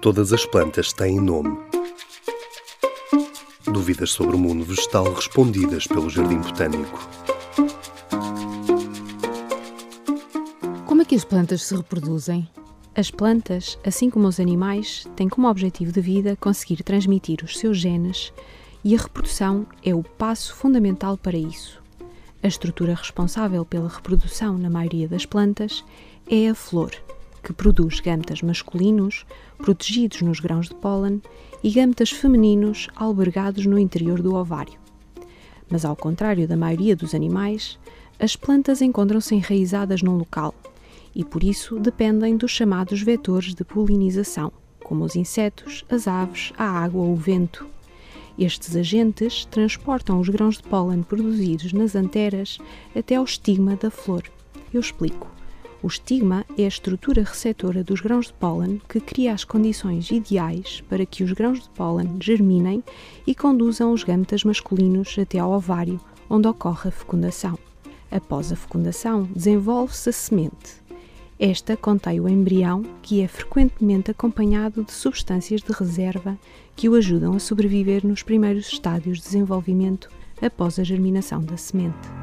Todas as plantas têm nome. Dúvidas sobre o mundo vegetal respondidas pelo Jardim Botânico. Como é que as plantas se reproduzem? As plantas, assim como os animais, têm como objetivo de vida conseguir transmitir os seus genes e a reprodução é o passo fundamental para isso. A estrutura responsável pela reprodução na maioria das plantas é a flor, que produz gametas masculinos protegidos nos grãos de pólen e gametas femininos albergados no interior do ovário. Mas, ao contrário da maioria dos animais, as plantas encontram-se enraizadas num local e, por isso, dependem dos chamados vetores de polinização, como os insetos, as aves, a água ou o vento. Estes agentes transportam os grãos de pólen produzidos nas anteras até ao estigma da flor. Eu explico. O estigma é a estrutura receptora dos grãos de pólen que cria as condições ideais para que os grãos de pólen germinem e conduzam os gametas masculinos até ao ovário, onde ocorre a fecundação. Após a fecundação, desenvolve-se a semente. Esta contém o embrião, que é frequentemente acompanhado de substâncias de reserva que o ajudam a sobreviver nos primeiros estádios de desenvolvimento após a germinação da semente.